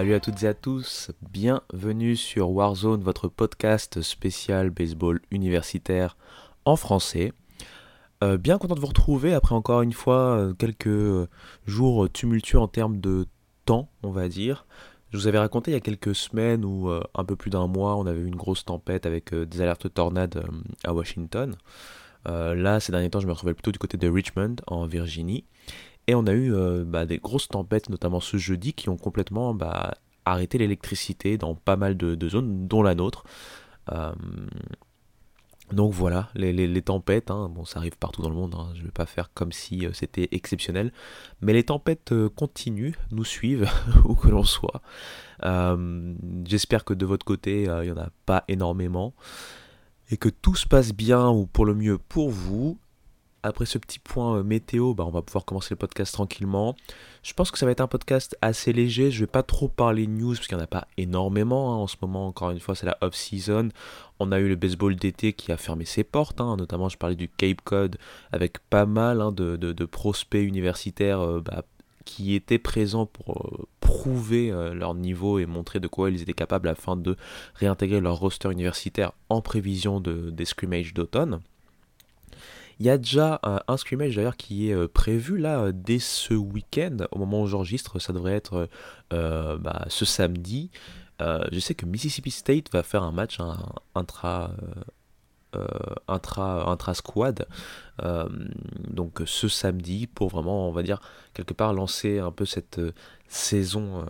Salut à toutes et à tous, bienvenue sur Warzone, votre podcast spécial baseball universitaire en français. Euh, bien content de vous retrouver après encore une fois euh, quelques jours tumultueux en termes de temps, on va dire. Je vous avais raconté il y a quelques semaines ou euh, un peu plus d'un mois, on avait eu une grosse tempête avec des alertes tornades à Washington. là, ces derniers temps, je me retrouvais plutôt du côté de Richmond, en Virginie. Et on a eu bah, des grosses tempêtes, notamment ce jeudi, qui ont complètement bah, arrêté l'électricité dans pas mal de, zones, dont la nôtre. Donc voilà, les, tempêtes, hein, bon ça arrive partout dans le monde, hein, je ne vais pas faire comme si euh, c'était exceptionnel, mais les tempêtes euh, continuent, nous suivent, où que l'on soit. Euh, j'espère que de votre côté, il n'y en a pas énormément, et que tout se passe bien ou pour le mieux pour vous après ce petit point euh, météo, bah, on va pouvoir commencer le podcast tranquillement. Je pense que ça va être un podcast assez léger. Je vais pas trop parler news parce qu'il n'y en a pas énormément hein. en ce moment. Encore une fois, c'est la off-season. On a eu le baseball d'été qui a fermé ses portes. Hein. Notamment, je parlais du Cape Cod avec pas mal hein, de, prospects universitaires euh, bah, qui étaient présents pour euh, prouver leur niveau et montrer de quoi ils étaient capables afin de réintégrer leur roster universitaire en prévision de, des scrimmages d'automne. Il y a déjà un scrimmage d'ailleurs qui est euh, prévu là euh, dès ce week-end. Au moment où j'enregistre, ça devrait être euh, bah, ce samedi. je sais que Mississippi State va faire un match intra, intra, intra squad. donc ce samedi pour vraiment, on va dire, quelque part lancer un peu cette saison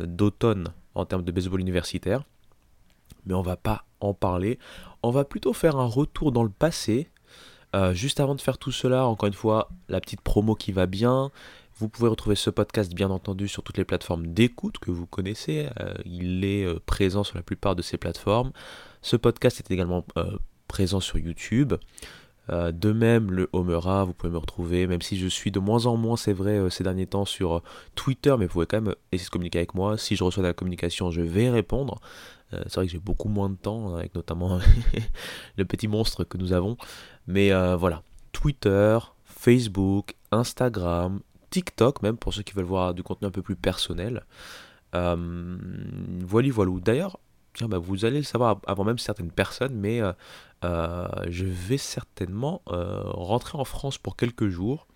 d'automne en termes de baseball universitaire. Mais on va pas en parler. On va plutôt faire un retour dans le passé euh, juste avant de faire tout cela, encore une fois, la petite promo qui va bien. Vous pouvez retrouver ce podcast bien entendu sur toutes les plateformes d'écoute que vous connaissez. Euh, il est euh, présent sur la plupart de ces plateformes. Ce podcast est également présent sur YouTube. de même, le Homera, vous pouvez me retrouver, même si je suis de moins en moins, c'est vrai, ces derniers temps sur Twitter, mais vous pouvez quand même essayer de communiquer avec moi. Si je reçois de la communication, je vais répondre. C'est vrai que j'ai beaucoup moins de temps, avec notamment le petit monstre que nous avons. Mais euh, voilà, Twitter, Facebook, Instagram, TikTok même, pour ceux qui veulent voir du contenu un peu plus personnel. Euh, voilà, voilà. D'ailleurs, tiens, bah, vous allez le savoir avant même certaines personnes, mais je vais certainement rentrer en France pour quelques jours.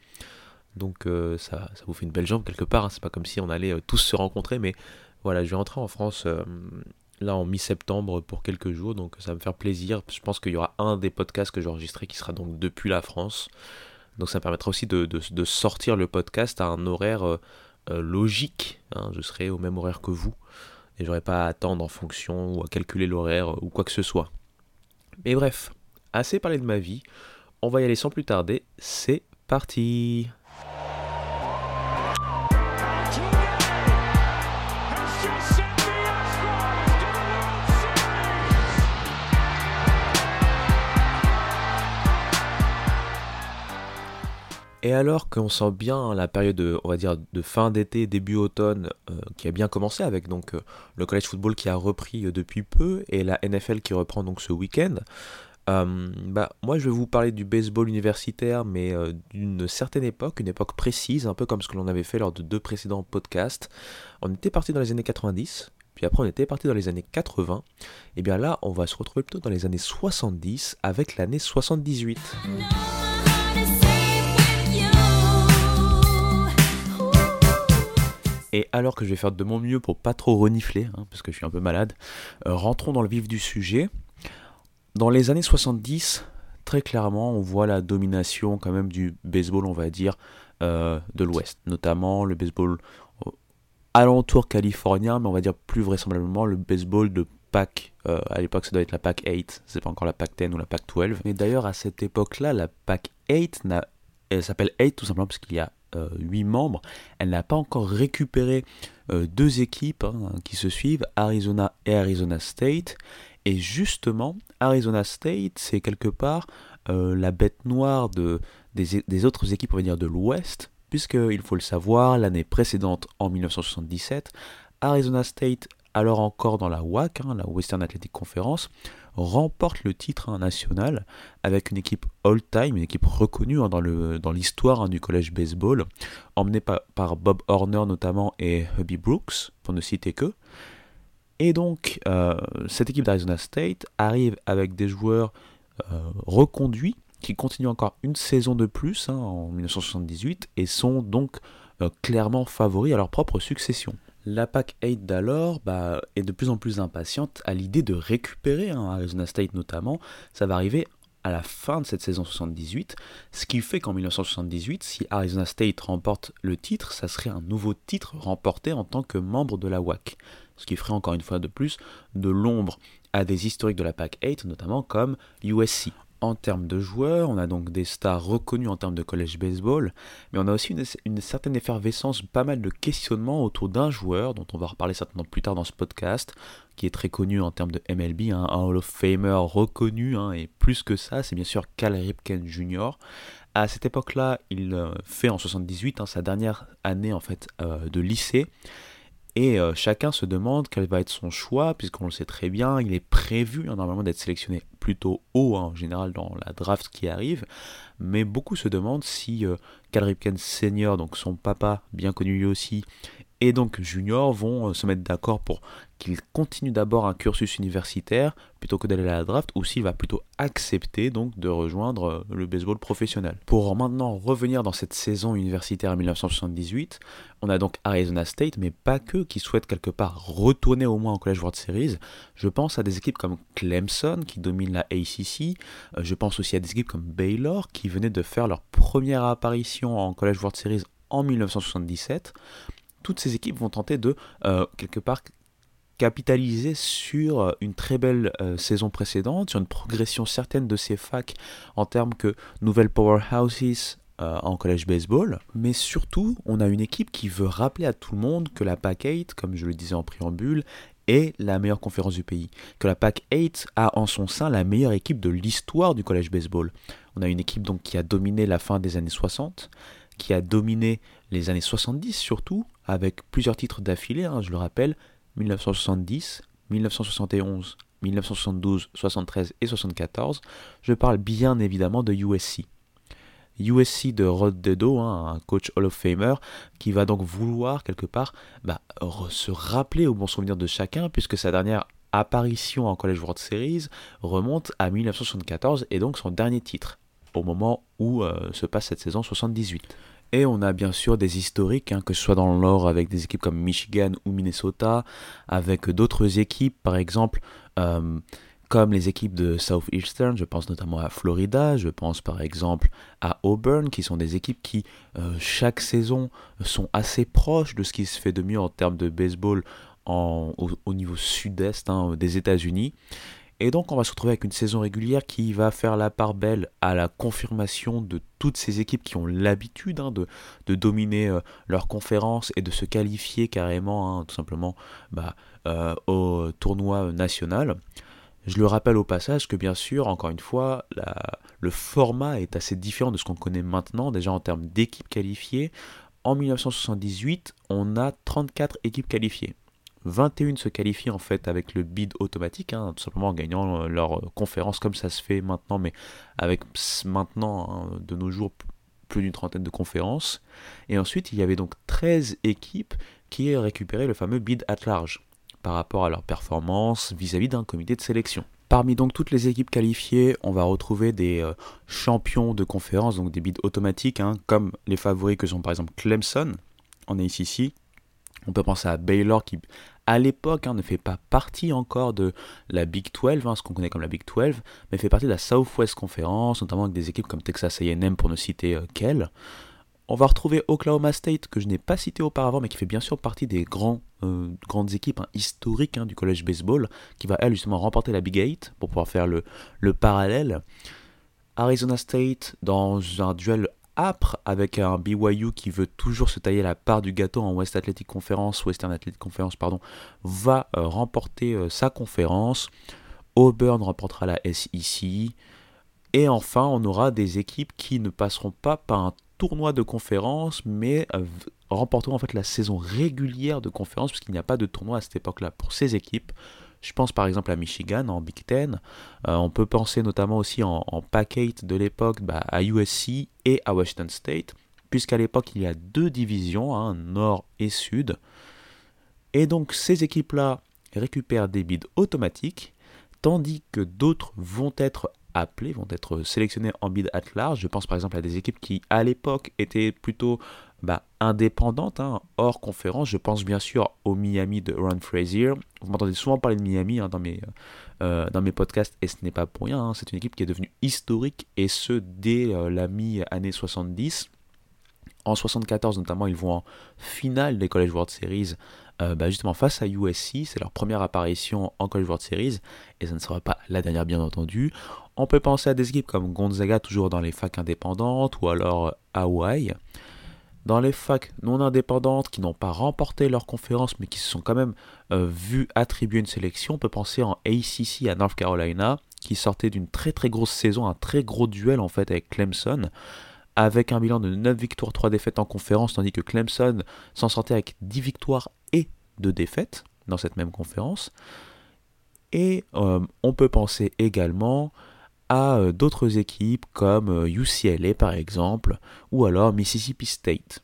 Donc ça, ça, vous fait une belle jambe quelque part. Hein. C'est pas comme si on allait tous se rencontrer, mais voilà, je vais rentrer en France là en mi-septembre pour quelques jours, donc ça va me faire plaisir. Je pense qu'il y aura un des podcasts que j'ai enregistré qui sera donc depuis la France. Donc ça me permettra aussi de, sortir le podcast à un horaire euh, euh, logique. Hein. Je serai au même horaire que vous. Et j'aurai pas à attendre en fonction ou à calculer l'horaire ou quoi que ce soit. Mais bref, assez parlé de ma vie. On va y aller sans plus tarder. C'est parti Et alors qu'on sent bien la période, on va dire, de fin d'été, début automne, euh, qui a bien commencé avec donc euh, le college football qui a repris euh, depuis peu et la NFL qui reprend donc ce week-end, bah, moi je vais vous parler du baseball universitaire, mais d'une certaine époque, une époque précise, un peu comme ce que l'on avait fait lors de deux précédents podcasts. On était parti dans les années 90, puis après on était parti dans les années 80, et bien là on va se retrouver plutôt dans les années 70 avec l'année 78. Et alors que je vais faire de mon mieux pour pas trop renifler, hein, parce que je suis un peu malade, euh, rentrons dans le vif du sujet. Dans les années 70, très clairement, on voit la domination quand même du baseball, on va dire, euh, de l'Ouest. Notamment le baseball euh, alentour californien, mais on va dire plus vraisemblablement le baseball de PAC. à l'époque, ça doit être la PAC 8, c'est pas encore la PAC 10 ou la PAC 12. Mais d'ailleurs, à cette époque-là, la PAC 8 elle s'appelle 8 tout simplement parce qu'il y a 8 euh, membres. Elle n'a pas encore récupéré euh, deux équipes hein, qui se suivent, Arizona et Arizona State. Et justement, Arizona State, c'est quelque part euh, la bête noire de, des, autres équipes, on va dire, de l'Ouest, puisqu'il faut le savoir, l'année précédente, en 1977, Arizona State alors encore dans la WAC, hein, la Western Athletic Conference, remporte le titre hein, national avec une équipe all-time, une équipe reconnue hein, dans l'histoire dans du collège baseball, emmenée par, Bob Horner notamment et Hubby Brooks, pour ne citer que. Et donc, euh, cette équipe d'Arizona State arrive avec des joueurs euh, reconduits qui continuent encore une saison de plus en 1978 et sont donc euh, clairement favoris à leur propre succession. La PAC 8 d'alors bah, est de plus en plus impatiente à l'idée de récupérer hein, Arizona State notamment. Ça va arriver à la fin de cette saison 78, ce qui fait qu'en 1978, si Arizona State remporte le titre, ça serait un nouveau titre remporté en tant que membre de la WAC, ce qui ferait encore une fois de plus de l'ombre à des historiques de la PAC 8, notamment comme USC en termes de joueurs, on a donc des stars reconnus en termes de college baseball, mais on a aussi une, certaine effervescence, pas mal de questionnements autour d'un joueur, dont on va reparler certainement plus tard dans ce podcast, qui est très connu en termes de MLB, hein, un Hall of Famer reconnu, hein, et plus que ça, c'est bien sûr Cal Ripken Jr. À cette époque-là, il euh, fait en 78 hein, sa dernière année en fait euh, de lycée, et euh, chacun se demande quel va être son choix, puisqu'on le sait très bien, il est prévu hein, normalement d'être sélectionné plutôt haut hein, en général dans la draft qui arrive. Mais beaucoup se demandent si euh, Cal Ripken Senior, donc son papa, bien connu lui aussi, et donc Junior vont euh, se mettre d'accord pour qu'il continue d'abord un cursus universitaire plutôt que d'aller à la draft ou s'il va plutôt accepter donc de rejoindre euh, le baseball professionnel. Pour maintenant revenir dans cette saison universitaire 1978, on a donc Arizona State, mais pas que, qui souhaitent quelque part retourner au moins en College World Series. Je pense à des équipes comme Clemson qui domine la ACC, euh, je pense aussi à des équipes comme Baylor qui venaient de faire leur première apparition en College World Series en 1977 toutes ces équipes vont tenter de, euh, quelque part, capitaliser sur euh, une très belle euh, saison précédente, sur une progression certaine de ces facs en termes que nouvelles powerhouses en collège baseball, mais surtout on a une équipe qui veut rappeler à tout le monde que la PAC 8, comme je le disais en préambule, est la meilleure conférence du pays, que la PAC 8 a en son sein la meilleure équipe de l'histoire du collège baseball. On a une équipe donc qui a dominé la fin des années 60, qui a dominé les années 70 surtout, avec plusieurs titres d'affilée, hein, je le rappelle, 1970, 1971, 1972, 73 et 74. Je parle bien évidemment de USC. USC de Rod Dedo, hein, un coach Hall of Famer, qui va donc vouloir quelque part bah, se rappeler au bon souvenir de chacun, puisque sa dernière apparition en College World Series remonte à 1974 et donc son dernier titre, au moment où euh, se passe cette saison 78. Et on a bien sûr des historiques, hein, que ce soit dans le Nord avec des équipes comme Michigan ou Minnesota, avec d'autres équipes, par exemple, euh, comme les équipes de Southeastern, je pense notamment à Florida, je pense par exemple à Auburn, qui sont des équipes qui, euh, chaque saison, sont assez proches de ce qui se fait de mieux en termes de baseball au, niveau sud-est hein, des États-Unis. Et donc on va se retrouver avec une saison régulière qui va faire la part belle à la confirmation de toutes ces équipes qui ont l'habitude hein, de, dominer euh, leur conférence et de se qualifier carrément hein, tout simplement bah, euh, au tournoi national. Je le rappelle au passage que bien sûr, encore une fois, le format est assez différent de ce qu'on connaît maintenant, déjà en termes d'équipes qualifiées. En 1978, on a 34 équipes qualifiées. 21 se qualifient en fait avec le bid automatique, hein, tout simplement en gagnant euh, leur euh, conférence comme ça se fait maintenant, mais avec maintenant hein, de nos jours plus d'une trentaine de conférences. Et ensuite, il y avait donc 13 équipes qui récupéraient le fameux bid at large par rapport à leur performance vis-à-vis d'un comité de sélection. Parmi donc toutes les équipes qualifiées, on va retrouver des euh, champions de conférence, donc des bids automatiques, hein, comme les favoris que sont par exemple Clemson en ACC, on peut penser à Baylor qui, à l'époque, hein, ne fait pas partie encore de la Big 12, hein, ce qu'on connaît comme la Big 12, mais fait partie de la Southwest Conference, notamment avec des équipes comme Texas AM pour ne citer euh, qu'elle. On va retrouver Oklahoma State, que je n'ai pas cité auparavant, mais qui fait bien sûr partie des euh, grandes équipes hein, historiques du college baseball, qui va elle justement remporter la Big 8 pour pouvoir faire le parallèle. Arizona State, dans un duel âpre avec un BYU qui veut toujours se tailler la part du gâteau en West Athletic Conference, Western Athletic Conference, pardon, va euh, remporter euh, sa conférence. Auburn remportera la SEC. Et enfin, on aura des équipes qui ne passeront pas par un tournoi de conférence, mais euh, remporteront en fait la saison régulière de conférence, puisqu'il n'y a pas de tournoi à cette époque-là pour ces équipes. Je pense par exemple à Michigan en Big Ten. Euh, on peut penser notamment aussi en, en pack de l'époque bah, à USC et à Washington State, puisqu'à l'époque il y a deux divisions, hein, nord et sud. Et donc ces équipes-là récupèrent des bids automatiques, tandis que d'autres vont être appelés, vont être sélectionnés en bid at large. Je pense par exemple à des équipes qui à l'époque étaient plutôt bah, indépendante, hein, hors conférence. Je pense bien sûr au Miami de Ron Frazier. Vous m'entendez souvent parler de Miami hein, dans, mes, euh, dans mes podcasts et ce n'est pas pour rien. Hein. C'est une équipe qui est devenue historique et ce dès euh, la mi-année 70. En 74 notamment, ils vont en finale des College World Series euh, bah, justement face à USC. C'est leur première apparition en College World Series et ça ne sera pas la dernière bien entendu. On peut penser à des équipes comme Gonzaga toujours dans les facs indépendantes ou alors Hawaii. Dans les facs non indépendantes qui n'ont pas remporté leur conférence mais qui se sont quand même euh, attribuer une sélection, on peut penser en ACC à North Carolina qui sortait d'une très très grosse saison, un très gros duel en fait avec Clemson avec un bilan de 9 victoires, 3 défaites en conférence, tandis que Clemson s'en sortait avec 10 victoires et 2 défaites dans cette même conférence. Et euh, on peut penser également à euh, d'autres équipes comme UCLA euh, par exemple, ou alors Mississippi State.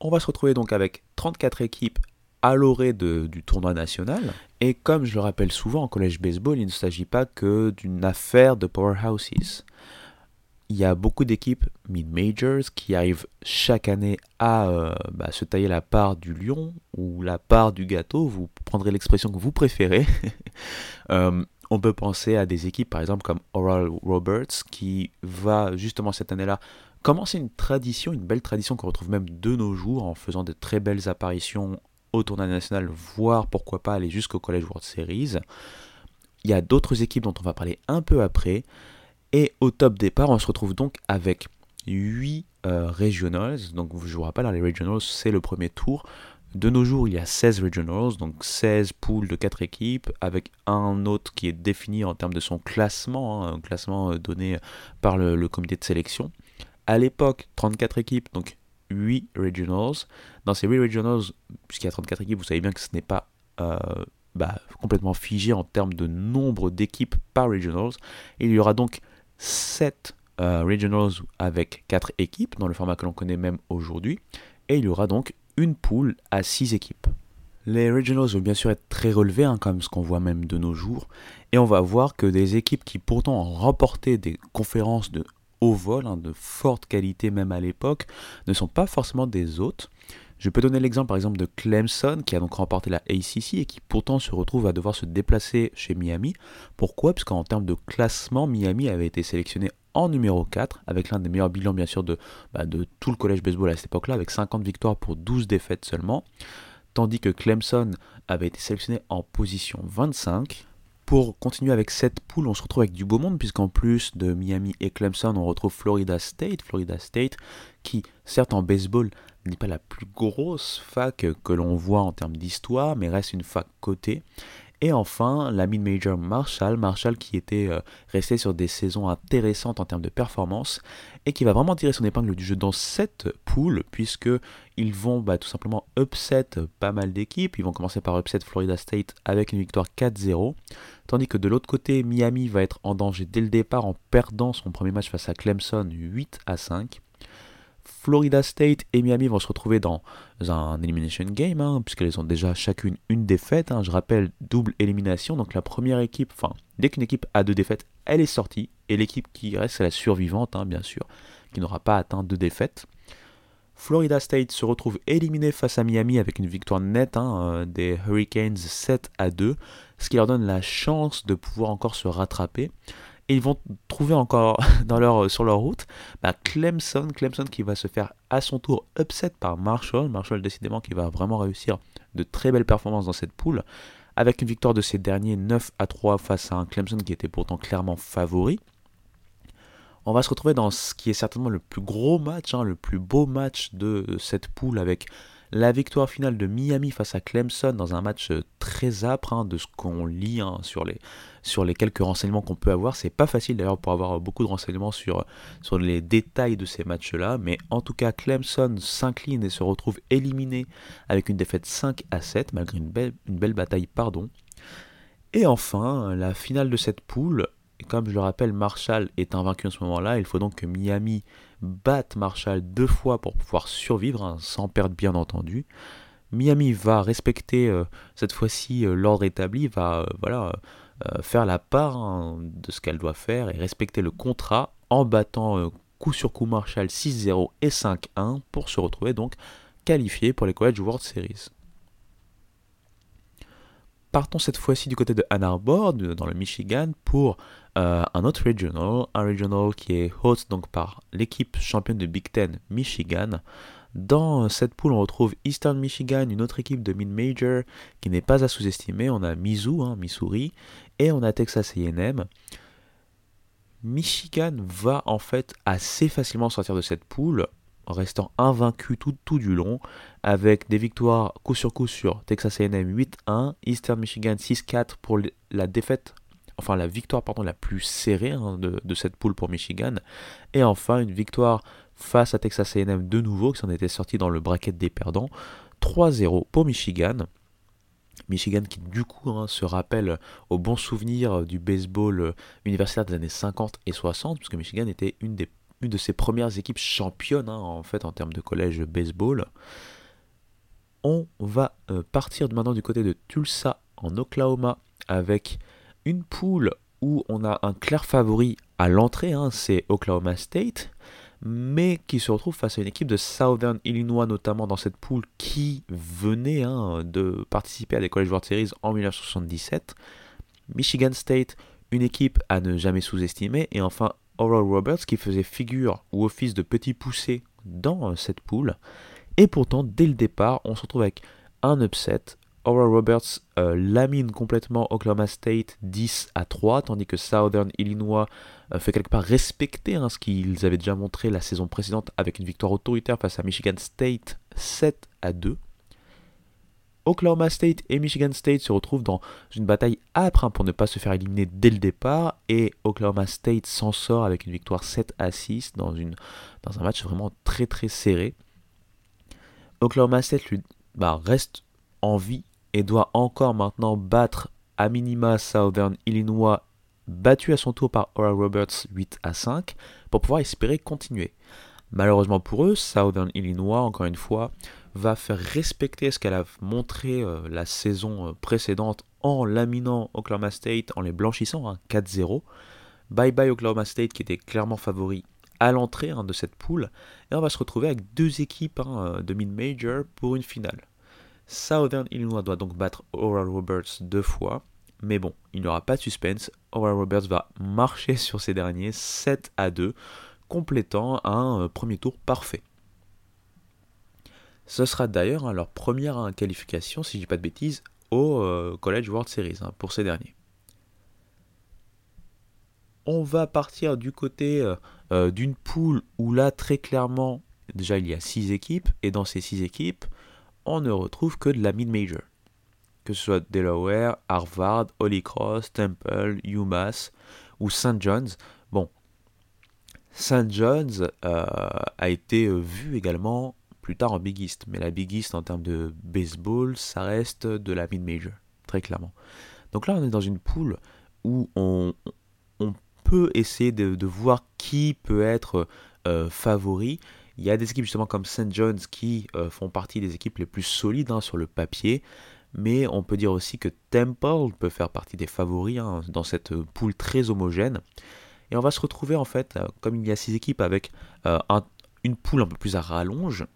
On va se retrouver donc avec 34 équipes à l'orée du tournoi national. Et comme je le rappelle souvent en collège baseball, il ne s'agit pas que d'une affaire de powerhouses. Il y a beaucoup d'équipes mid-majors qui arrivent chaque année à euh, bah, se tailler la part du lion ou la part du gâteau, vous prendrez l'expression que vous préférez. On peut penser à des équipes par exemple comme Oral Roberts qui va justement cette année-là commencer une tradition, une belle tradition qu'on retrouve même de nos jours en faisant de très belles apparitions au tournoi national, voire pourquoi pas aller jusqu'au College World Series. Il y a d'autres équipes dont on va parler un peu après. Et au top départ, on se retrouve donc avec 8 euh, regionals. Donc je vous rappelle, hein, les regionals, c'est le premier tour. De nos jours, il y a 16 regionals, donc 16 poules de 4 équipes, avec un autre qui est défini en termes de son classement, hein, un classement euh, donné par le, comité de sélection. À l'époque, 34 équipes, donc 8 regionals. Dans ces 8 regionals, puisqu'il y a 34 équipes, vous savez bien que ce n'est pas euh, bah, complètement figé en termes de nombre d'équipes par regionals. il y aura donc 7 euh, regionals avec 4 équipes, dans le format que l'on connaît même aujourd'hui. Et il y aura donc une poule à 6 équipes. Les regionals vont bien sûr être très relevés, hein, comme ce qu'on voit même de nos jours, et on va voir que des équipes qui pourtant ont remporté des conférences de haut vol, hein, de forte qualité même à l'époque, ne sont pas forcément des hôtes. Je peux donner l'exemple par exemple de Clemson qui a donc remporté la ACC et qui pourtant se retrouve à devoir se déplacer chez Miami. Pourquoi? Parce qu'en termes de classement, Miami avait été sélectionné en numéro 4, avec l'un des meilleurs bilans bien sûr de, bah, de tout le collège baseball à cette époque-là, avec 50 victoires pour 12 défaites seulement, tandis que Clemson avait été sélectionné en position 25. Pour continuer avec cette poule, on se retrouve avec du beau monde, puisqu'en plus de Miami et Clemson, on retrouve Florida State, Florida State, qui certes en baseball n'est pas la plus grosse fac que l'on voit en termes d'histoire, mais reste une fac cotée. Et enfin, la mid-major Marshall, Marshall qui était euh, resté sur des saisons intéressantes en termes de performance et qui va vraiment tirer son épingle du jeu dans cette poule puisque ils vont bah, tout simplement upset pas mal d'équipes. Ils vont commencer par upset Florida State avec une victoire 4-0, tandis que de l'autre côté, Miami va être en danger dès le départ en perdant son premier match face à Clemson 8 à 5. Florida State et Miami vont se retrouver dans un elimination game, hein, puisqu'elles ont déjà chacune une défaite. Hein. Je rappelle, double élimination. Donc la première équipe, enfin, dès qu'une équipe a deux défaites, elle est sortie. Et l'équipe qui reste, c'est la survivante, hein, bien sûr, qui n'aura pas atteint deux défaites. Florida State se retrouve éliminé face à Miami avec une victoire nette euh, des Hurricanes 7 à 2, ce qui leur donne la chance de pouvoir encore se rattraper et ils vont trouver encore leur, sur leur route bah, Clemson, Clemson qui va se faire à son tour upset par Marshall, Marshall décidément qui va vraiment réussir de très belles performances dans cette poule, avec une victoire de ces derniers 9 à 3 face à un Clemson qui était pourtant clairement favori. On va se retrouver dans ce qui est certainement le plus gros match, hein, le plus beau match de cette poule avec La victoire finale de Miami face à Clemson dans un match euh, très âpre, hein, de ce qu'on lit hein, sur, les, quelques renseignements qu'on peut avoir. C'est pas facile d'ailleurs pour avoir beaucoup de renseignements sur, sur les détails de ces matchs-là, mais en tout cas, Clemson s'incline et se retrouve éliminé avec une défaite 5 à 7, malgré une belle, une belle bataille, pardon. Et enfin, la finale de cette poule, comme je le rappelle, Marshall est invaincu en ce moment-là. Il faut donc que Miami batte Marshall deux fois pour pouvoir survivre, hein, sans perdre bien entendu. Miami va respecter euh, cette fois-ci euh, l'ordre établi, va euh, voilà, faire la part hein, de ce qu'elle doit faire et respecter le contrat en battant coup sur coup Marshall 6-0 et 5-1 pour se retrouver donc qualifié pour les College World Series. Partons cette fois-ci du côté de Ann Arbor, dans le Michigan, pour euh, un autre regional, un regional qui est host donc par l'équipe championne de Big Ten Michigan. Dans cette poule, on retrouve Eastern Michigan, une autre équipe de mid-major qui n'est pas à sous-estimer. On a Mizzou, hein, Missouri, et on a Texas A&M. Michigan va en fait assez facilement sortir de cette poule restant invaincu tout, tout du long, avec des victoires coup sur coup sur Texas A&M 8-1, Eastern Michigan 6-4 pour la défaite, enfin la victoire pardon, la plus serrée hein, de, cette poule pour Michigan, et enfin une victoire face à Texas A&M de nouveau, qui s'en était sorti dans le bracket des perdants, 3-0 pour Michigan. Michigan qui du coup hein, se rappelle au bon souvenir du baseball universitaire des années 50 et 60, puisque Michigan était une de ses premières équipes championnes hein, en fait en termes de collège baseball. On va euh, partir maintenant du côté de Tulsa en Oklahoma avec une poule où on a un clair favori à l'entrée, hein, c'est Oklahoma State, mais qui se retrouve face à une équipe de Southern Illinois notamment dans cette poule qui venait hein, de participer à des College World Series en 1977. Michigan State, une équipe à ne jamais sous-estimer, et enfin Oral Roberts qui faisait figure ou office de petit poussé dans euh, cette poule. Et pourtant, dès le départ, on se retrouve avec un upset. Oral Roberts euh, lamine complètement Oklahoma State 10 à 3, tandis que Southern Illinois euh, fait quelque part respecter hein, ce qu'ils avaient déjà montré la saison précédente avec une victoire autoritaire face à Michigan State 7 à 2. Oklahoma State et Michigan State se retrouvent dans une bataille âpre hein, pour ne pas se faire éliminer dès le départ et Oklahoma State s'en sort avec une victoire 7 à 6 dans, une, dans un match vraiment très très serré. Oklahoma State lui, bah, reste en vie et doit encore maintenant battre à minima Southern Illinois battu à son tour par Oral Roberts 8 à 5 pour pouvoir espérer continuer. Malheureusement pour eux, Southern Illinois, encore une fois, va faire respecter ce qu'elle a montré euh, la saison euh, précédente en laminant Oklahoma State, en les blanchissant, 4-0. Hein, bye bye Oklahoma State qui était clairement favori à l'entrée hein, de cette poule. Et on va se retrouver avec deux équipes hein, euh, de mid-major pour une finale. Southern Illinois doit donc battre Oral Roberts deux fois. Mais bon, il n'y aura pas de suspense. Oral Roberts va marcher sur ces derniers 7 à 2, complétant un premier tour parfait. Ce sera d'ailleurs hein, leur première qualification, si je dis pas de bêtises, au euh, College World Series hein, pour ces derniers. On va partir du côté euh, euh, d'une poule où là très clairement, déjà il y a 6 équipes, et dans ces 6 équipes, on ne retrouve que de la mid-major. Que ce soit Delaware, Harvard, Holy Cross, Temple, UMass ou St. John's. Bon, St. John's a été vu également plus tard en Big East. Mais la Big East en termes de baseball, ça reste de la mid-major, très clairement. Donc là, on est dans une poule où on, peut essayer de, voir qui peut être euh, favori. Il y a des équipes justement comme St. John's qui euh, font partie des équipes les plus solides hein, sur le papier. Mais on peut dire aussi que Temple peut faire partie des favoris hein, dans cette poule très homogène. Et on va se retrouver en fait, euh, comme il y a six équipes, avec une poule un peu plus à rallonge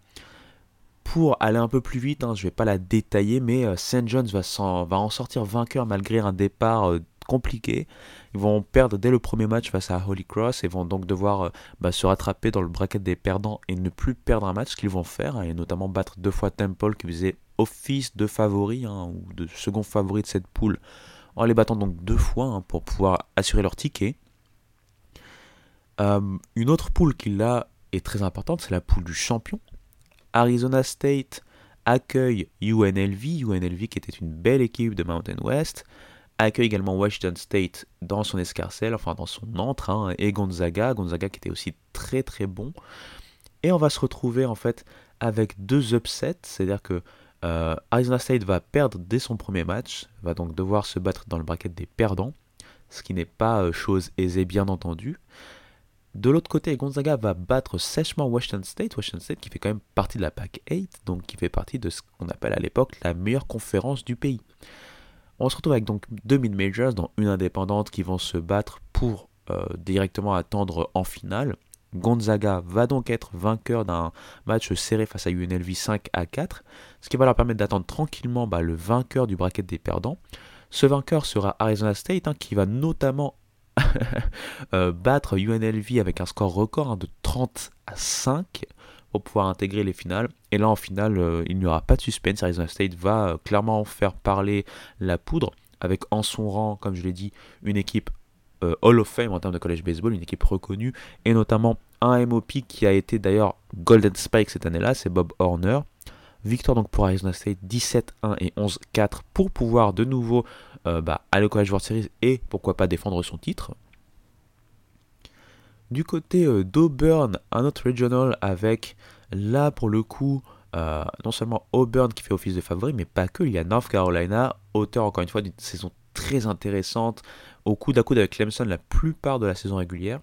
pour aller un peu plus vite, hein, je ne vais pas la détailler, mais euh, St. John's va, en, va en sortir vainqueur malgré un départ euh, compliqué. Ils vont perdre dès le premier match face à Holy Cross et vont donc devoir euh, bah, se rattraper dans le bracket des perdants et ne plus perdre un match, ce qu'ils vont faire, hein, et notamment battre deux fois Temple qui faisait office de favori hein, ou de second favori de cette poule en les battant donc deux fois pour pouvoir assurer leur ticket. une autre poule qui là est très importante, c'est la poule du champion Arizona State accueille UNLV, UNLV qui était une belle équipe de Mountain West, accueille également Washington State dans son escarcelle, enfin dans son entrain, et Gonzaga, Gonzaga qui était aussi très très bon. Et on va se retrouver en fait avec deux upsets, c'est-à-dire que euh, Arizona State va perdre dès son premier match, va donc devoir se battre dans le bracket des perdants, ce qui n'est pas euh, chose aisée bien entendu. De l'autre côté, Gonzaga va battre sèchement Washington State, Washington State qui fait quand même partie de la PAC 8, donc qui fait partie de ce qu'on appelle à l'époque la meilleure conférence du pays. On se retrouve avec donc deux mid-majors, dont une indépendante, qui vont se battre pour euh, directement attendre en finale. Gonzaga va donc être vainqueur d'un match serré face à UNLV 5 à 4, ce qui va leur permettre d'attendre tranquillement bah, le vainqueur du bracket des perdants. Ce vainqueur sera Arizona State, hein, qui va notamment euh, battre UNLV avec un score record hein, de 30 à 5 pour pouvoir intégrer les finales. Et là, en finale, euh, il n'y aura pas de suspense. Arizona State va euh, clairement faire parler la poudre avec en son rang, comme je l'ai dit, une équipe euh, Hall of Fame en termes de college baseball, une équipe reconnue, et notamment un MOP qui a été d'ailleurs Golden Spike cette année-là, c'est Bob Horner. Victoire donc pour Arizona State 17-1 et 11-4 pour pouvoir de nouveau bah, aller au College World Series et pourquoi pas défendre son titre. Du côté euh, d'Auburn, un autre regional avec là pour le coup non seulement Auburn qui fait office de favori, mais pas que, il y a North Carolina, auteur encore une fois d'une saison très intéressante, au coude à coude avec Clemson la plupart de la saison régulière.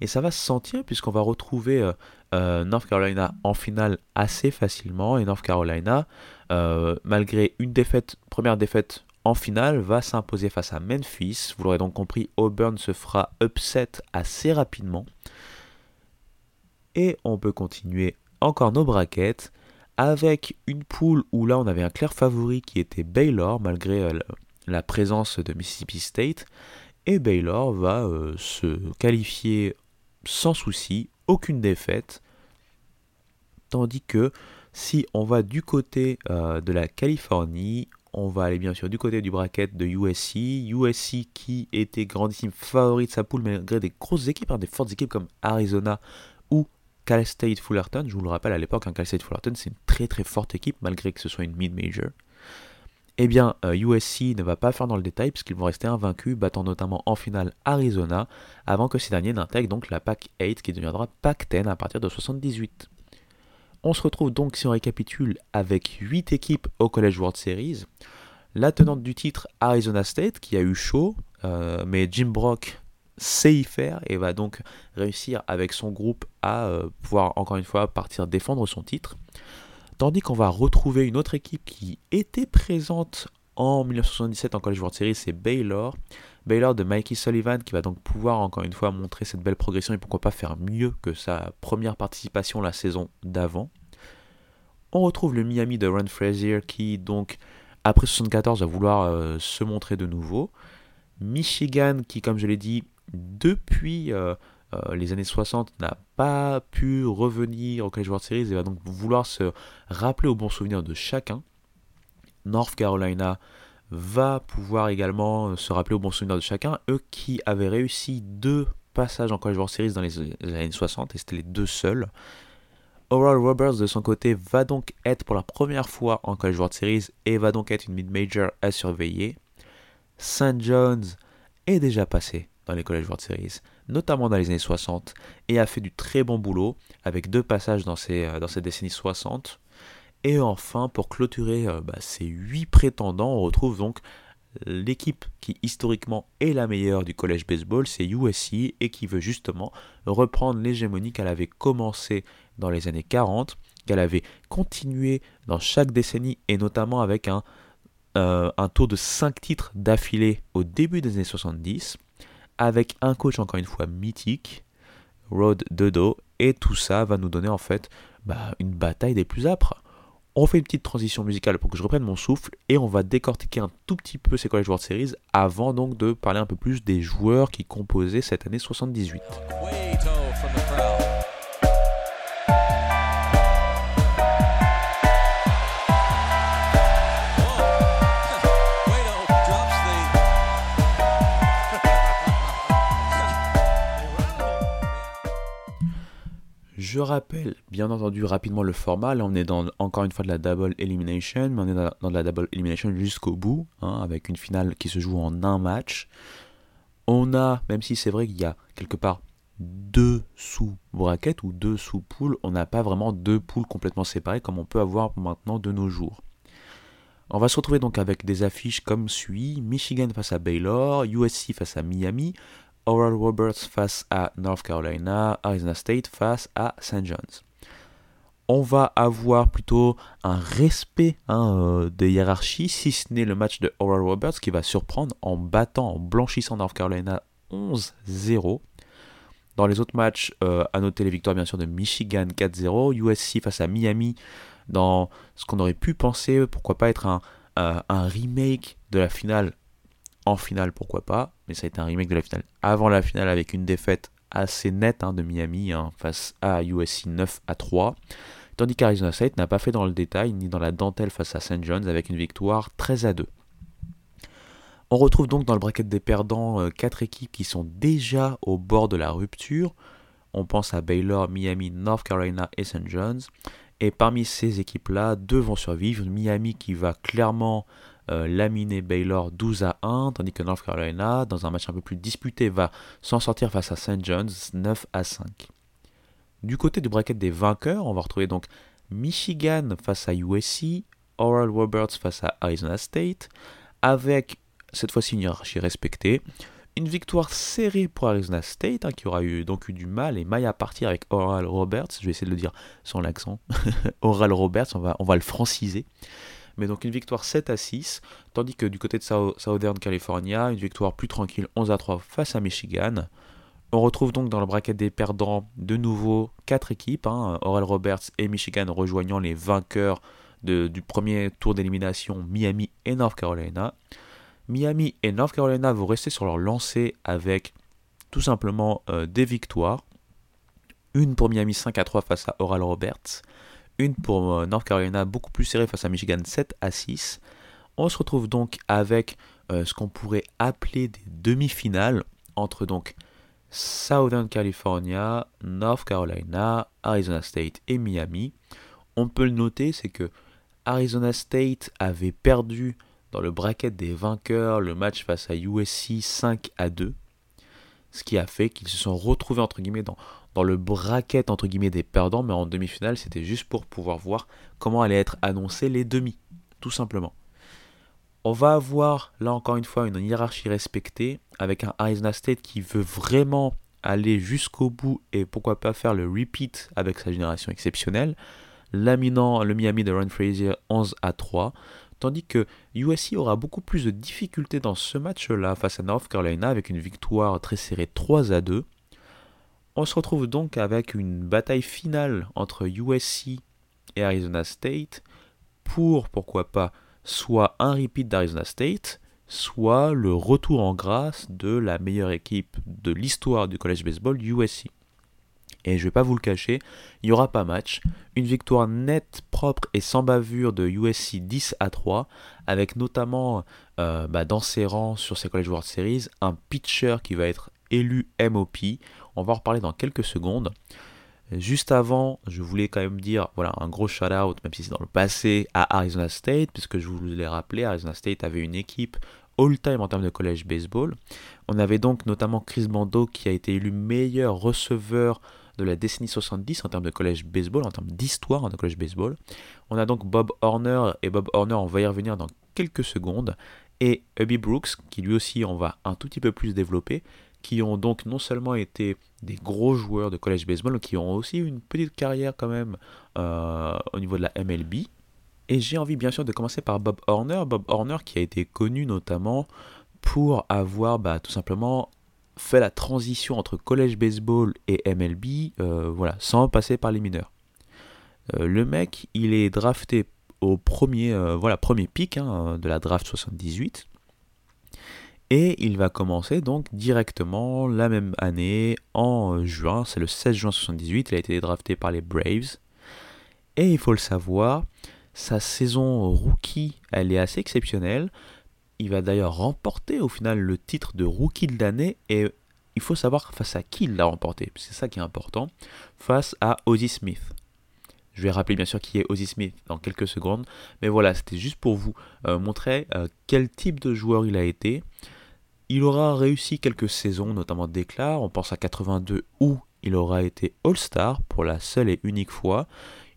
Et ça va se sentir puisqu'on va retrouver euh, euh, North Carolina en finale assez facilement. Et North Carolina, euh, malgré une défaite, première défaite en finale, va s'imposer face à Memphis. Vous l'aurez donc compris, Auburn se fera upset assez rapidement. Et on peut continuer encore nos braquettes avec une poule où là on avait un clair favori qui était Baylor malgré la présence de Mississippi State et Baylor va euh, se qualifier sans souci, aucune défaite, tandis que si on va du côté euh, de la Californie, on va aller bien sûr du côté du bracket de USC. USC qui était grandissime favori de sa poule malgré des grosses équipes, hein, des fortes équipes comme Arizona ou Cal State Fullerton. Je vous le rappelle à l'époque, hein, Cal State Fullerton c'est une très très forte équipe malgré que ce soit une mid-major. Eh bien, USC euh, ne va pas faire dans le détail puisqu'ils vont rester invaincus, battant notamment en finale Arizona, avant que ces derniers n'intègrent donc la PAC 8 qui deviendra PAC 10 à partir de 78. On se retrouve donc, si on récapitule, avec 8 équipes au College World Series. La tenante du titre, Arizona State, qui a eu chaud, euh, mais Jim Brock sait y faire et va donc réussir avec son groupe à euh, pouvoir encore une fois partir défendre son titre. Tandis qu'on va retrouver une autre équipe qui était présente en 1977 en College World Series, c'est Baylor. Baylor de Mikey Sullivan qui va donc pouvoir encore une fois montrer cette belle progression et pourquoi pas faire mieux que sa première participation la saison d'avant. On retrouve le Miami de Ron Frazier qui donc après 74 va vouloir euh, se montrer de nouveau. Michigan qui comme je l'ai dit depuis euh, euh, les années 60 n'a pas pu revenir au College World Series et va donc vouloir se rappeler au bon souvenir de chacun. North Carolina va pouvoir également se rappeler au bon souvenir de chacun, eux qui avaient réussi deux passages en College World Series dans les, années 60 et c'était les deux seuls. Oral Roberts de son côté va donc être pour la première fois en College World Series et va donc être une mid-major à surveiller. St. John's est déjà passé dans les College World Series notamment dans les années 60, et a fait du très bon boulot, avec deux passages dans ces, euh, dans cette décennie 60. Et enfin, pour clôturer euh, bah, ces huit prétendants, on retrouve donc l'équipe qui historiquement est la meilleure du collège baseball, c'est USC, et qui veut justement reprendre l'hégémonie qu'elle avait commencé dans les années 40, qu'elle avait continué dans chaque décennie, et notamment avec un, euh, taux de 5 titres d'affilée au début des années 70 avec un coach encore une fois mythique, Rod Dodo, et tout ça va nous donner en fait bah, une bataille des plus âpres. On fait une petite transition musicale pour que je reprenne mon souffle et on va décortiquer un tout petit peu ces College World Series avant donc de parler un peu plus des joueurs qui composaient cette année 78. Je rappelle bien entendu rapidement le format. Là, on est dans encore une fois de la double elimination, mais on est dans, de la double elimination jusqu'au bout, hein, avec une finale qui se joue en un match. On a, même si c'est vrai qu'il y a quelque part deux sous-brackets ou deux sous-poules, on n'a pas vraiment deux poules complètement séparées comme on peut avoir maintenant de nos jours. On va se retrouver donc avec des affiches comme suit Michigan face à Baylor, USC face à Miami, Oral Roberts face à North Carolina, Arizona State face à St. John's. On va avoir plutôt un respect hein, euh, des hiérarchies, si ce n'est le match de Oral Roberts qui va surprendre en battant, en blanchissant North Carolina 11-0. Dans les autres matchs, euh, à noter les victoires bien sûr de Michigan 4-0, USC face à Miami dans ce qu'on aurait pu penser, pourquoi pas être un, euh, un remake de la finale en finale, pourquoi pas, mais ça a été un remake de la finale avant la finale avec une défaite assez nette hein, de Miami hein, face à USC 9 à 3. Tandis qu'Arizona State n'a pas fait dans le détail ni dans la dentelle face à St. John's avec une victoire 13 à 2. On retrouve donc dans le bracket des perdants 4 euh, équipes qui sont déjà au bord de la rupture. On pense à Baylor, Miami, North Carolina et St. John's. Et parmi ces équipes-là, deux vont survivre. Miami qui va clairement euh, laminer Baylor 12 à 1, tandis que North Carolina, dans un match un peu plus disputé, va s'en sortir face à St. John's 9 à 5. Du côté du bracket des vainqueurs, on va retrouver donc Michigan face à USC, Oral Roberts face à Arizona State, avec cette fois-ci une hiérarchie respectée. Une victoire serrée pour Arizona State, hein, qui aura eu, donc eu du mal et maille à partir avec Oral Roberts. Je vais essayer de le dire sans l'accent. Oral Roberts, on va, on va le franciser mais donc une victoire 7 à 6, tandis que du côté de Southern California, une victoire plus tranquille 11 à 3 face à Michigan. On retrouve donc dans le bracket des perdants de nouveau 4 équipes, hein, Oral Roberts et Michigan rejoignant les vainqueurs du premier tour d'élimination Miami et North Carolina. Miami et North Carolina vont rester sur leur lancée avec tout simplement euh, des victoires. Une pour Miami 5 à 3 face à Oral Roberts une pour euh, North Carolina beaucoup plus serrée face à Michigan 7 à 6. On se retrouve donc avec euh, ce qu'on pourrait appeler des demi-finales entre donc Southern California, North Carolina, Arizona State et Miami. On peut le noter, c'est que Arizona State avait perdu dans le bracket des vainqueurs le match face à USC 5 à 2, ce qui a fait qu'ils se sont retrouvés entre guillemets dans, dans le bracket entre guillemets des perdants, mais en demi-finale, c'était juste pour pouvoir voir comment allaient être annoncés les demi, tout simplement. On va avoir là encore une fois une hiérarchie respectée avec un Arizona State qui veut vraiment aller jusqu'au bout et pourquoi pas faire le repeat avec sa génération exceptionnelle, laminant le Miami de Ron Frazier 11 à 3, tandis que USC aura beaucoup plus de difficultés dans ce match-là face à North Carolina avec une victoire très serrée 3 à 2. On se retrouve donc avec une bataille finale entre USC et Arizona State pour, pourquoi pas, soit un repeat d'Arizona State, soit le retour en grâce de la meilleure équipe de l'histoire du college baseball, USC. Et je ne vais pas vous le cacher, il n'y aura pas match. Une victoire nette, propre et sans bavure de USC 10 à 3, avec notamment euh, bah, dans ses rangs sur ces College World Series un pitcher qui va être élu MOP. On va en reparler dans quelques secondes. Juste avant, je voulais quand même dire voilà, un gros shout-out, même si c'est dans le passé, à Arizona State, puisque je vous l'ai rappelé, Arizona State avait une équipe all-time en termes de college baseball. On avait donc notamment Chris Bando qui a été élu meilleur receveur de la décennie 70 en termes de college baseball, en termes d'histoire de college baseball. On a donc Bob Horner, et Bob Horner, on va y revenir dans quelques secondes, et Hubby Brooks, qui lui aussi on va un tout petit peu plus développer, qui ont donc non seulement été des gros joueurs de college baseball, mais qui ont aussi une petite carrière quand même euh, au niveau de la MLB. Et j'ai envie bien sûr de commencer par Bob Horner. Bob Horner qui a été connu notamment pour avoir bah, tout simplement fait la transition entre college baseball et MLB, euh, voilà, sans passer par les mineurs. Euh, le mec, il est drafté au premier, voilà, premier pic hein, de la draft 78. Et il va commencer donc directement la même année, en juin, c'est le 16 juin 78, il a été drafté par les Braves. Et il faut le savoir, sa saison rookie, elle est assez exceptionnelle. Il va d'ailleurs remporter au final le titre de rookie de l'année et il faut savoir face à qui il l'a remporté. C'est ça qui est important. Face à Ozzy Smith. Je vais rappeler bien sûr qui est Ozzy Smith dans quelques secondes. Mais voilà, c'était juste pour vous euh, montrer euh, quel type de joueur il a été. Il aura réussi quelques saisons, notamment d'éclat. On pense à 82 où il aura été All-Star pour la seule et unique fois.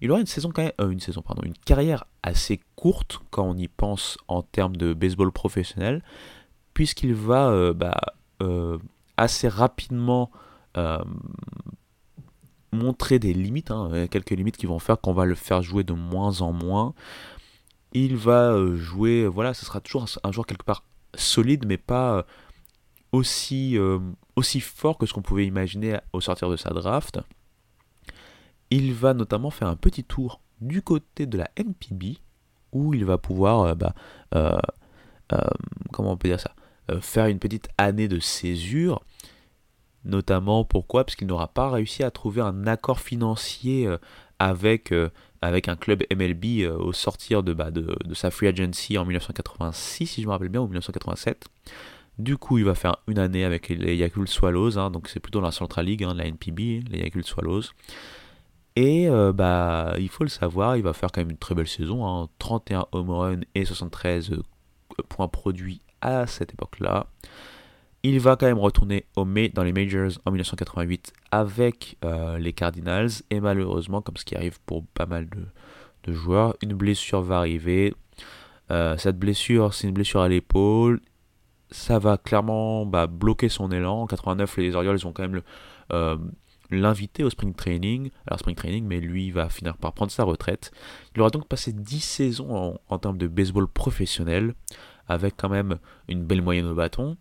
Il aura une saison quand même, euh, une carrière assez courte quand on y pense en termes de baseball professionnel, puisqu'il va bah, assez rapidement montrer des limites, hein, quelques limites qui vont faire qu'on va le faire jouer de moins en moins. Il va euh, jouer, voilà, ce sera toujours un, joueur quelque part solide, mais pas euh, aussi, euh, aussi fort que ce qu'on pouvait imaginer au sortir de sa draft. Il va notamment faire un petit tour du côté de la NPB, où il va pouvoir, bah, comment on peut dire ça, faire une petite année de césure notamment pourquoi? Parce qu'il n'aura pas réussi à trouver un accord financier euh, avec, euh, avec un club MLB euh, au sortir de, bah, de, sa free agency en 1986, si je me rappelle bien, ou 1987. Du coup, il va faire une année avec les Yakult Swallows, hein, donc c'est plutôt dans la Central League, hein, la NPB, les Yakult Swallows. Et bah, il faut le savoir, il va faire quand même une très belle saison, 31 hein. home runs et 73 points produits à cette époque-là. Il va quand même retourner au dans les Majors en 1988 avec euh, les Cardinals. Et malheureusement, comme ce qui arrive pour pas mal de, joueurs, une blessure va arriver. Euh, cette blessure, c'est une blessure à l'épaule. Ça va clairement bah, bloquer son élan. En 89, les Orioles ils ont quand même euh, l'invité au spring training. Alors spring training, mais lui va finir par prendre sa retraite. Il aura donc passé 10 saisons en, termes de baseball professionnel, avec quand même une belle moyenne au bâton.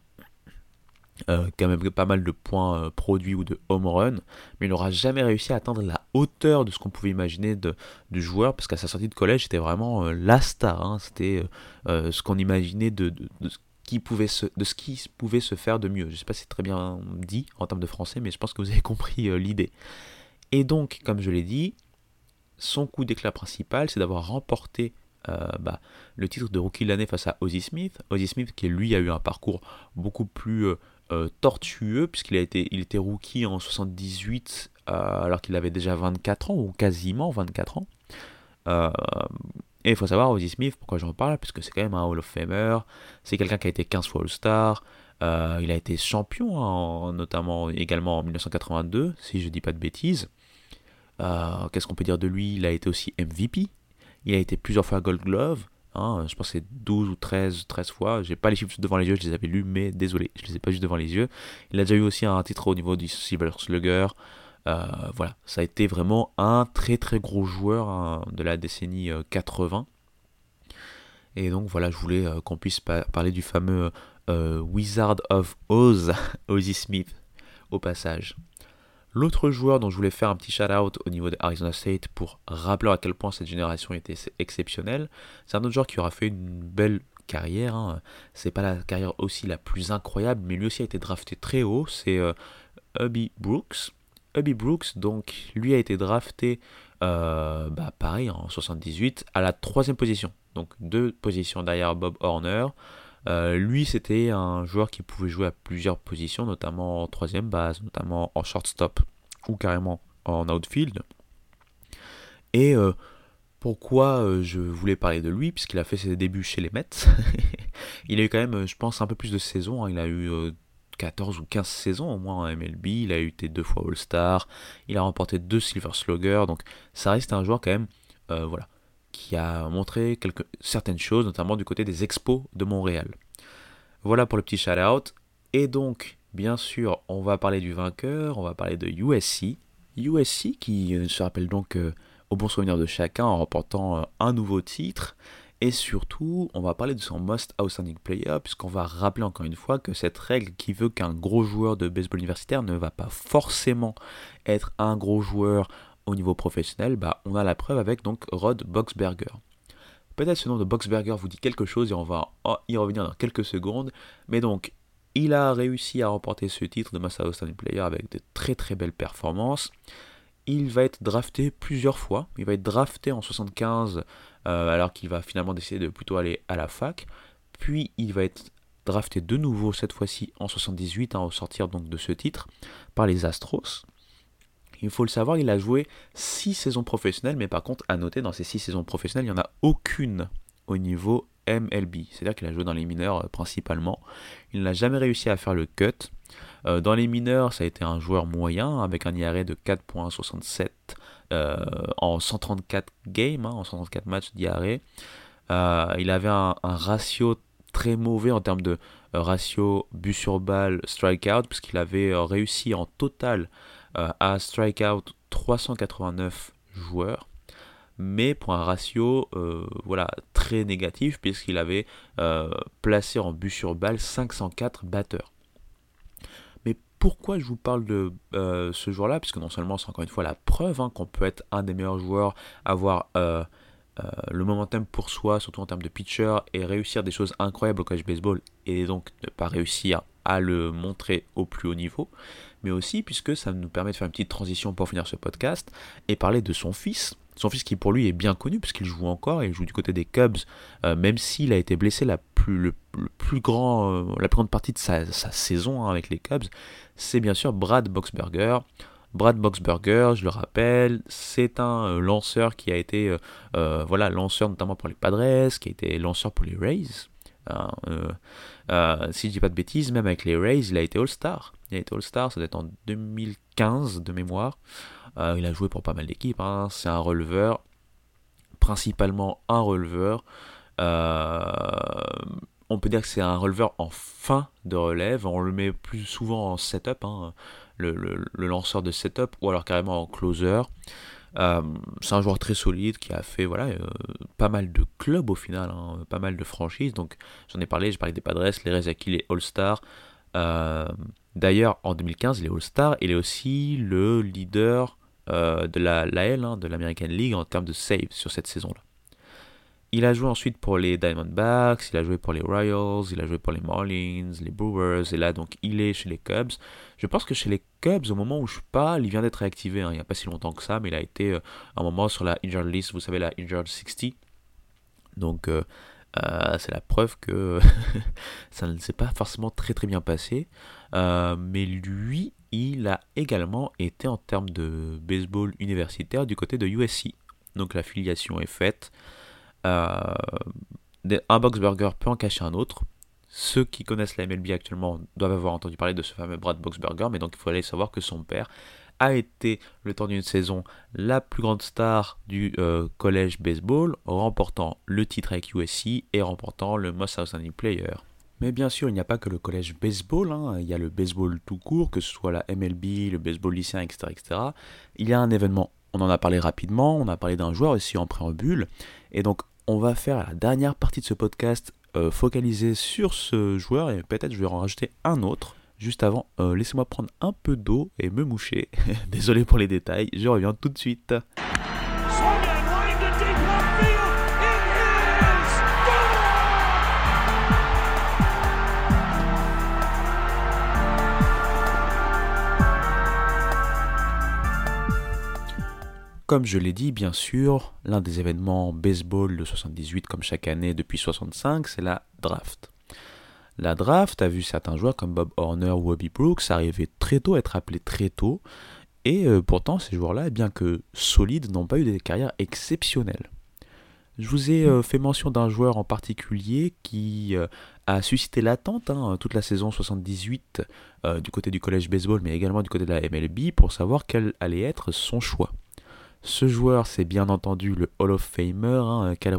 Euh, quand même pas mal de points euh, produits ou de home run, mais il n'aura jamais réussi à atteindre la hauteur de ce qu'on pouvait imaginer de, du joueur, parce qu'à sa sortie de collège, c'était vraiment euh, la star, hein. c'était ce qu'on imaginait de, ce pouvait se, de ce qui pouvait se faire de mieux. Je ne sais pas si c'est très bien dit en termes de français, mais je pense que vous avez compris l'idée. Et donc, comme je l'ai dit, son coup d'éclat principal, c'est d'avoir remporté bah, le titre de rookie de l'année face à Ozzy Smith. Ozzy Smith qui lui a eu un parcours beaucoup plus euh, tortueux, puisqu'il était rookie en 78, euh, alors qu'il avait déjà 24 ans, ou quasiment 24 ans. Euh, et il faut savoir, Ozzy Smith, pourquoi j'en parle, puisque c'est quand même un Hall of Famer, c'est quelqu'un qui a été 15 fois All-Star, il a été champion, hein, notamment également en 1982, si je dis pas de bêtises. Qu'est-ce qu'on peut dire de lui? Il a été aussi MVP, il a été plusieurs fois Gold Glove, Hein, je pense que c'est 12 ou 13, 13 fois. J'ai pas les chiffres devant les yeux, je les avais lus, mais désolé, je les ai pas juste devant les yeux. Il a déjà eu aussi un titre au niveau du Silver Slugger. Euh, voilà, ça a été vraiment un très très gros joueur hein, de la décennie 80. Euh, Et donc voilà, je voulais euh, qu'on puisse parler du fameux Wizard of Oz, Ozzy Smith, au passage. L'autre joueur dont je voulais faire un petit shout-out au niveau de Arizona State pour rappeler à quel point cette génération était exceptionnelle, c'est un autre joueur qui aura fait une belle carrière. Hein. C'est pas la carrière aussi la plus incroyable, mais lui aussi a été drafté très haut. C'est euh, Hubby Brooks. Hubby Brooks, donc, lui a été drafté, euh, bah, pareil, en 78, à la troisième position. Donc, deux positions derrière Bob Horner. Euh, lui, c'était un joueur qui pouvait jouer à plusieurs positions, notamment en troisième base, notamment en shortstop ou carrément en outfield. Et euh, pourquoi euh, je voulais parler de lui? Puisqu'il a fait ses débuts chez les Mets. il a eu quand même, je pense, un peu plus de saisons. Hein. Il a eu 14 ou 15 saisons au moins en MLB. Il a eu été deux fois All-Star. Il a remporté deux Silver Slugger. Donc ça reste un joueur quand même, voilà, qui a montré certaines choses, notamment du côté des expos de Montréal. Voilà pour le petit shout-out. Et donc, bien sûr, on va parler du vainqueur, on va parler de USC. USC qui euh, se rappelle donc euh, au bon souvenir de chacun en remportant euh, un nouveau titre. Et surtout, on va parler de son most outstanding player, puisqu'on va rappeler encore une fois que cette règle qui veut qu'un gros joueur de baseball universitaire ne va pas forcément être un gros joueur au niveau professionnel, bah, on a la preuve avec donc Rod Boxberger. Peut-être ce nom de Boxberger vous dit quelque chose et on va y revenir dans quelques secondes. Mais donc, il a réussi à remporter ce titre de Master Outstanding Player avec de très très belles performances. Il va être drafté plusieurs fois. Il va être drafté en 75 euh, alors qu'il va finalement décider de plutôt aller à la fac. Puis il va être drafté de nouveau, cette fois-ci en 78, hein, au sortir donc de ce titre, par les Astros. Il faut le savoir, il a joué 6 saisons professionnelles, mais par contre, à noter, dans ces 6 saisons professionnelles, il n'y en a aucune au niveau MLB. C'est-à-dire qu'il a joué dans les mineurs euh, principalement. Il n'a jamais réussi à faire le cut. Euh, dans les mineurs, ça a été un joueur moyen, avec un IRA de 4.67 euh, en 134 games, hein, en 134 matchs d'IRA. il avait un, ratio très mauvais en termes de ratio but sur balle, strikeout, puisqu'il avait réussi en total euh, à strikeout 389 joueurs, mais pour un ratio euh, voilà, très négatif, puisqu'il avait euh, placé en but sur balle 504 batteurs. Pourquoi je vous parle de ce joueur-là? Puisque non seulement c'est encore une fois la preuve hein, qu'on peut être un des meilleurs joueurs, avoir le momentum pour soi, surtout en termes de pitcher, et réussir des choses incroyables au college baseball, et donc ne pas réussir à le montrer au plus haut niveau, mais aussi puisque ça nous permet de faire une petite transition pour finir ce podcast et parler de son fils. Son fils qui pour lui est bien connu puisqu'il joue encore, il joue du côté des Cubs, euh, même s'il a été blessé la plus, euh, grande partie de sa, saison hein, avec les Cubs, c'est bien sûr Brad Boxberger. Brad Boxberger, je le rappelle, c'est un euh, lanceur qui a été voilà lanceur notamment pour les Padres, qui a été lanceur pour les Rays, Hein, si je dis pas de bêtises, même avec les Rays, il a été All-Star. Il a été All-Star, ça doit être en 2015 de mémoire. Euh, il a joué pour pas mal d'équipes. Hein. C'est un releveur, principalement un releveur. on peut dire que c'est un releveur en fin de relève. On le met plus souvent en setup, hein, le, lanceur de setup, ou alors carrément en closer. Euh, c'est un joueur très solide qui a fait voilà, euh, pas mal de clubs au final, hein, pas mal de franchises. Donc j'en ai parlé, j'ai parlé des Padres, les Rezaki, les All-Star. Euh, d'ailleurs, en 2015, il est All-Star. Il est aussi le leader de la, l'AL, hein, de l'American League, en termes de save sur cette saison-là. Il a joué ensuite pour les Diamondbacks, il a joué pour les Royals, il a joué pour les Marlins, les Brewers, et là donc il est chez les Cubs. Je pense que chez les Cubs, au moment où je parle, il vient d'être réactivé, hein. il n'y a pas si longtemps que ça, mais il a été euh, un moment sur la injured list, vous savez la injured 60. Donc euh, euh, c'est la preuve que ça ne s'est pas forcément très très bien passé. mais lui, il a également été en termes de baseball universitaire du côté de USC. Donc la filiation est faite. Euh, un Boxburger peut en cacher un autre. Ceux qui connaissent la MLB actuellement doivent avoir entendu parler de ce fameux Brad Boxberger, mais donc il faut aller savoir que son père a été, le temps d'une saison, la plus grande star du euh, collège baseball, remportant le titre avec USC et remportant le Most Outstanding Player. Mais bien sûr, il n'y a pas que le collège baseball, hein. il y a le baseball tout court, que ce soit la MLB, le baseball lycéen, etc.. Il y a un événement, on en a parlé rapidement, on a parlé d'un joueur aussi en préambule, et donc on va faire la dernière partie de ce podcast euh, focalisée sur ce joueur et peut-être je vais en rajouter un autre. Juste avant, euh, laissez-moi prendre un peu d'eau et me moucher. Désolé pour les détails, je reviens tout de suite. Comme je l'ai dit, bien sûr, l'un des événements baseball de 78 comme chaque année depuis 65, c'est la draft. La draft a vu certains joueurs comme Bob Horner ou Bobby Brooks arriver très tôt, être appelés très tôt, et euh, pourtant ces joueurs-là, bien que solides, n'ont pas eu des carrières exceptionnelles. Je vous ai euh, fait mention d'un joueur en particulier qui euh, a suscité l'attente hein, toute la saison 78 du côté du collège baseball, mais également du côté de la MLB, pour savoir quel allait être son choix. Ce joueur, c'est bien entendu le Hall of Famer, hein, Cal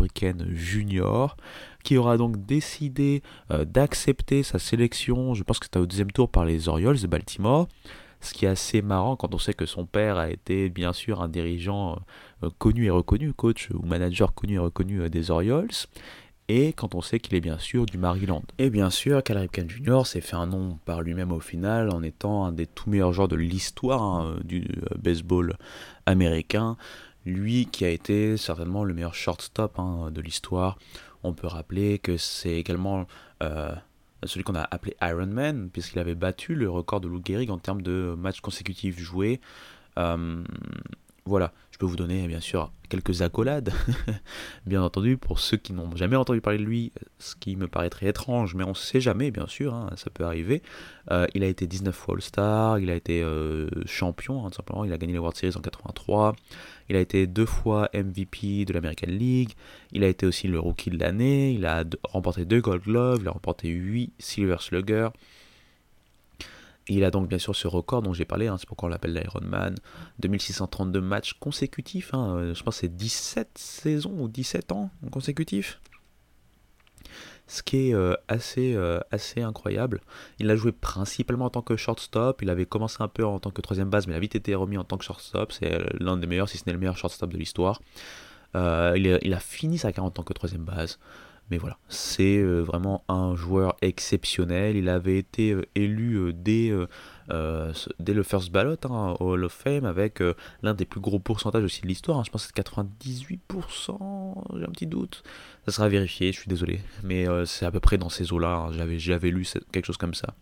Junior, qui aura donc décidé euh, d'accepter sa sélection, je pense que c'était au deuxième tour par les Orioles de Baltimore. Ce qui est assez marrant quand on sait que son père a été bien sûr un dirigeant euh, connu et reconnu, coach ou manager connu et reconnu euh, des Orioles et quand on sait qu'il est bien sûr du Maryland. Et bien sûr, Cal Ripken Jr. s'est fait un nom par lui-même au final en étant un des tout meilleurs joueurs de l'histoire hein, du euh, baseball américain. Lui qui a été certainement le meilleur shortstop hein, de l'histoire. On peut rappeler que c'est également euh, celui qu'on a appelé Iron Man, puisqu'il avait battu le record de Lou Gehrig en termes de matchs consécutifs joués. Euh, voilà, je peux vous donner bien sûr quelques accolades, bien entendu, pour ceux qui n'ont jamais entendu parler de lui, ce qui me paraîtrait étrange, mais on ne sait jamais, bien sûr, hein, ça peut arriver. Euh, il a été 19 fois All-Star, il a été euh, champion, hein, tout simplement, il a gagné les World Series en 83, il a été deux fois MVP de l'American League, il a été aussi le Rookie de l'année, il a remporté deux Gold Gloves, il a remporté 8 Silver Slugger, il a donc bien sûr ce record dont j'ai parlé, hein, c'est pourquoi on l'appelle l'Ironman. 2632 matchs consécutifs, hein, euh, je pense c'est 17 saisons ou 17 ans consécutifs. Ce qui est euh, assez, euh, assez incroyable. Il a joué principalement en tant que shortstop. Il avait commencé un peu en tant que troisième base, mais il a vite été remis en tant que shortstop. C'est l'un des meilleurs, si ce n'est le meilleur shortstop de l'histoire. il, a fini sa carrière en tant que troisième base. Mais voilà, c'est euh, vraiment un joueur exceptionnel. Il avait été euh, élu euh, dès, dès le first ballot hein, au Hall of Fame avec l'un des plus gros pourcentages aussi de l'histoire. Hein. Je pense que c'est 98%, j'ai un petit doute. Ça sera vérifié, je suis désolé. Mais c'est à peu près dans ces eaux-là. Hein. J'avais, j'avais lu quelque chose comme ça.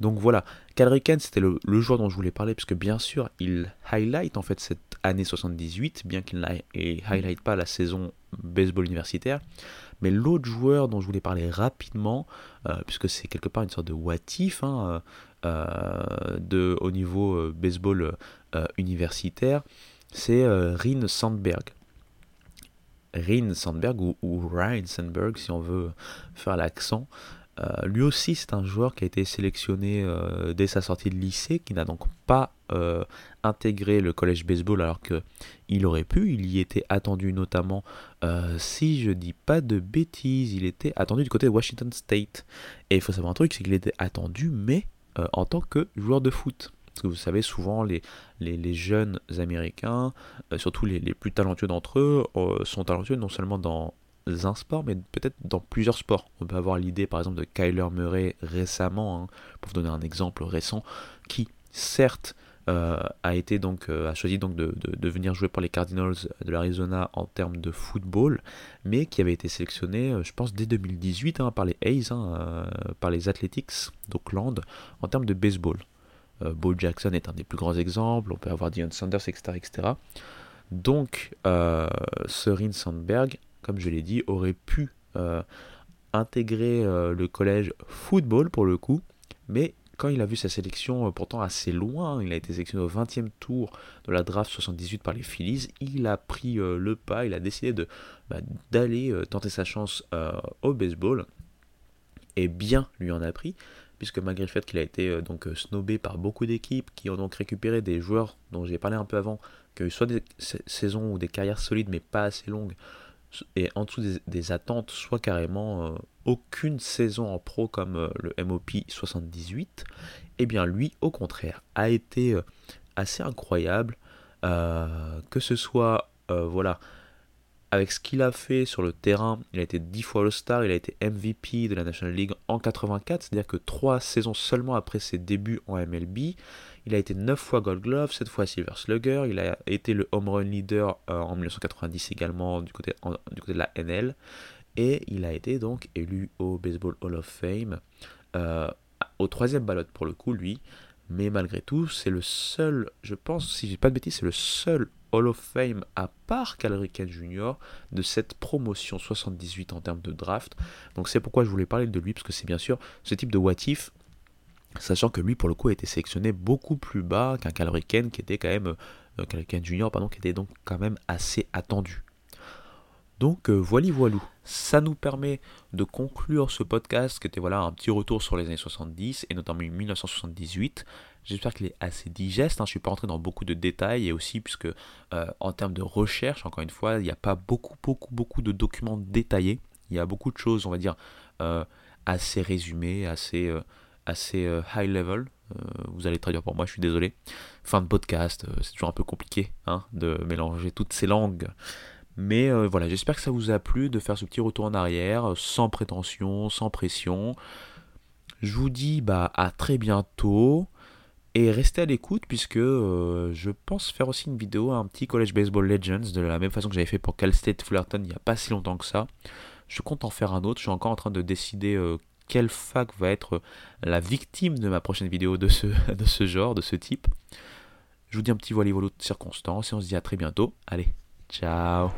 Donc voilà, Cal c'était le, le, joueur dont je voulais parler, puisque bien sûr, il highlight en fait cette année 78, bien qu'il ne highlight pas la saison baseball universitaire. Mais l'autre joueur dont je voulais parler rapidement, euh, puisque c'est quelque part une sorte de what if, hein, euh, de, au niveau euh, baseball universitaire, c'est Rin Sandberg. Rin Sandberg ou, ou Ryan Sandberg si on veut faire l'accent. Euh, lui aussi, c'est un joueur qui a été sélectionné euh, dès sa sortie de lycée, qui n'a donc pas euh, intégré le collège baseball alors qu'il aurait pu. Il y était attendu notamment, si je dis pas de bêtises, il était attendu du côté de Washington State. Et il faut savoir un truc, c'est qu'il était attendu, mais en tant que joueur de foot. Parce que vous savez, souvent, les, jeunes américains, surtout les, plus talentueux d'entre eux, sont talentueux non seulement dans un sport, mais peut-être dans plusieurs sports. On peut avoir l'idée par exemple de Kyler Murray récemment, hein, pour vous donner un exemple récent, qui certes euh, a été donc euh, a choisi donc de, de, venir jouer pour les Cardinals de l'Arizona en termes de football, mais qui avait été sélectionné, euh, je pense dès 2018 hein, par les A's, hein, par les Athletics d'Oakland en termes de baseball. Bo Jackson est un des plus grands exemples. On peut avoir Dion Sanders, etc., etc. Donc, Serin Sandberg comme je l'ai dit, aurait pu euh, intégrer euh, le collège football pour le coup, mais quand il a vu sa sélection euh, pourtant assez loin, il a été sélectionné au 20e tour de la draft 78 par les Phillies, il a pris le pas, il a décidé bah, d'aller tenter sa chance au baseball, et bien lui en a pris, puisque malgré le fait qu'il a été donc snobé par beaucoup d'équipes qui ont donc récupéré des joueurs dont j'ai parlé un peu avant, qui ont eu soit des saisons ou des carrières solides mais pas assez longues, et en dessous des, attentes, soit carrément euh, aucune saison en pro comme euh, le MOP 78, et bien lui, au contraire, a été euh, assez incroyable, que ce soit, voilà, avec ce qu'il a fait sur le terrain, il a été 10 fois All-Star, il a été MVP de la National League en 84, c'est-à-dire que 3 saisons seulement après ses débuts en MLB, il a été 9 fois Gold Glove, 7 fois Silver Slugger. Il a été le home run leader euh, en 1990 également du côté, de la NL. Et il a été donc élu au Baseball Hall of Fame, euh, au troisième ballot pour le coup, lui. Mais malgré tout, c'est le seul, je pense, si j'ai pas de bêtises, c'est le seul Hall of Fame à part Cal Jr. de cette promotion 78 en termes de draft. Donc c'est pourquoi je voulais parler de lui, parce que c'est bien sûr ce type de what if Sachant que lui, pour le coup, a été sélectionné beaucoup plus bas qu'un Calriken qui était quand même. Euh, Junior, pardon, qui était donc quand même assez attendu. Donc euh, voilà, voilou. Ça nous permet de conclure ce podcast qui était voilà un petit retour sur les années 70 et notamment 1978. J'espère qu'il est assez digeste. Hein. Je ne suis pas rentré dans beaucoup de détails et aussi puisque euh, en termes de recherche, encore une fois, il n'y a pas beaucoup, beaucoup, beaucoup de documents détaillés. Il y a beaucoup de choses, on va dire, euh, assez résumées, assez assez euh, high level. Vous allez traduire pour moi, je suis désolé. Fin de podcast, c'est toujours un peu compliqué hein, de mélanger toutes ces langues. Mais voilà, j'espère que ça vous a plu de faire ce petit retour en arrière, sans prétention, sans pression. Je vous dis bah, à très bientôt. Et restez à l'écoute puisque je pense faire aussi une vidéo, un petit College Baseball Legends, de la même façon que j'avais fait pour Cal State Fullerton il n'y a pas si longtemps que ça. Je compte en faire un autre, je suis encore en train de décider quelle fac va être la victime de ma prochaine vidéo de ce, genre, de ce type. Je vous dis un petit volley de circonstance et on se dit à très bientôt. Allez, ciao.